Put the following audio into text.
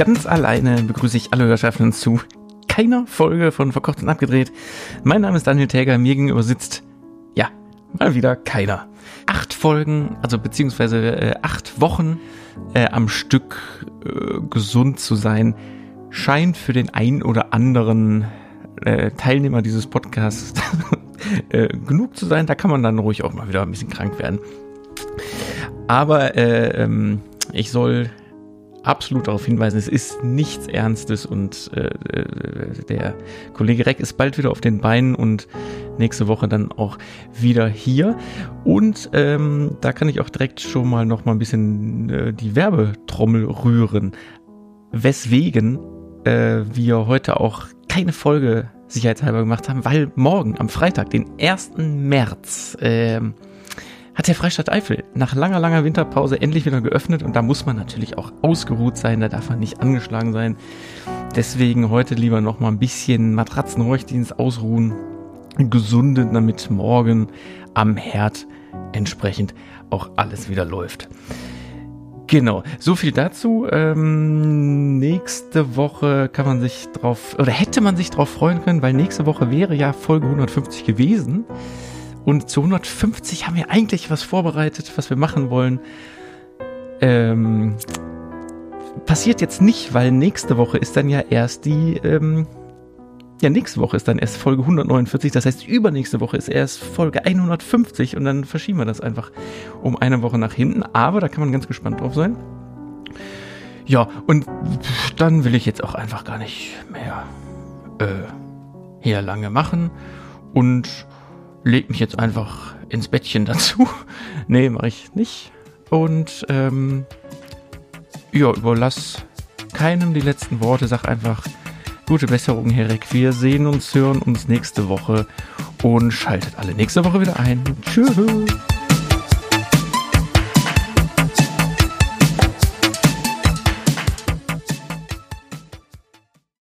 ganz alleine begrüße ich alle Hörschaften zu keiner Folge von Verkocht und Abgedreht. Mein Name ist Daniel Täger, mir gegenüber sitzt, ja, mal wieder keiner. Acht Folgen, also beziehungsweise äh, acht Wochen äh, am Stück äh, gesund zu sein, scheint für den ein oder anderen äh, Teilnehmer dieses Podcasts äh, genug zu sein. Da kann man dann ruhig auch mal wieder ein bisschen krank werden. Aber äh, ähm, ich soll absolut darauf hinweisen, es ist nichts Ernstes und äh, äh, der Kollege Reck ist bald wieder auf den Beinen und nächste Woche dann auch wieder hier. Und ähm, da kann ich auch direkt schon mal noch mal ein bisschen äh, die Werbetrommel rühren. Weswegen äh, wir heute auch keine Folge sicherheitshalber gemacht haben, weil morgen am Freitag, den 1. März, äh, hat der Freistaat Eifel nach langer, langer Winterpause endlich wieder geöffnet und da muss man natürlich auch ausgeruht sein, da darf man nicht angeschlagen sein. Deswegen heute lieber noch mal ein bisschen Matratzenräuchdienst ausruhen, gesunden, damit morgen am Herd entsprechend auch alles wieder läuft. Genau, so viel dazu. Ähm, nächste Woche kann man sich drauf, oder hätte man sich drauf freuen können, weil nächste Woche wäre ja Folge 150 gewesen. Und zu 150 haben wir eigentlich was vorbereitet, was wir machen wollen. Ähm, passiert jetzt nicht, weil nächste Woche ist dann ja erst die, ähm, ja, nächste Woche ist dann erst Folge 149. Das heißt, übernächste Woche ist erst Folge 150 und dann verschieben wir das einfach um eine Woche nach hinten. Aber da kann man ganz gespannt drauf sein. Ja, und dann will ich jetzt auch einfach gar nicht mehr äh, hier lange machen und leg mich jetzt einfach ins Bettchen dazu. nee, mache ich nicht. Und ähm, ja, überlass keinem die letzten Worte. Sag einfach gute Besserung, Herr Reck. Wir sehen uns, hören uns nächste Woche und schaltet alle nächste Woche wieder ein. Tschüss.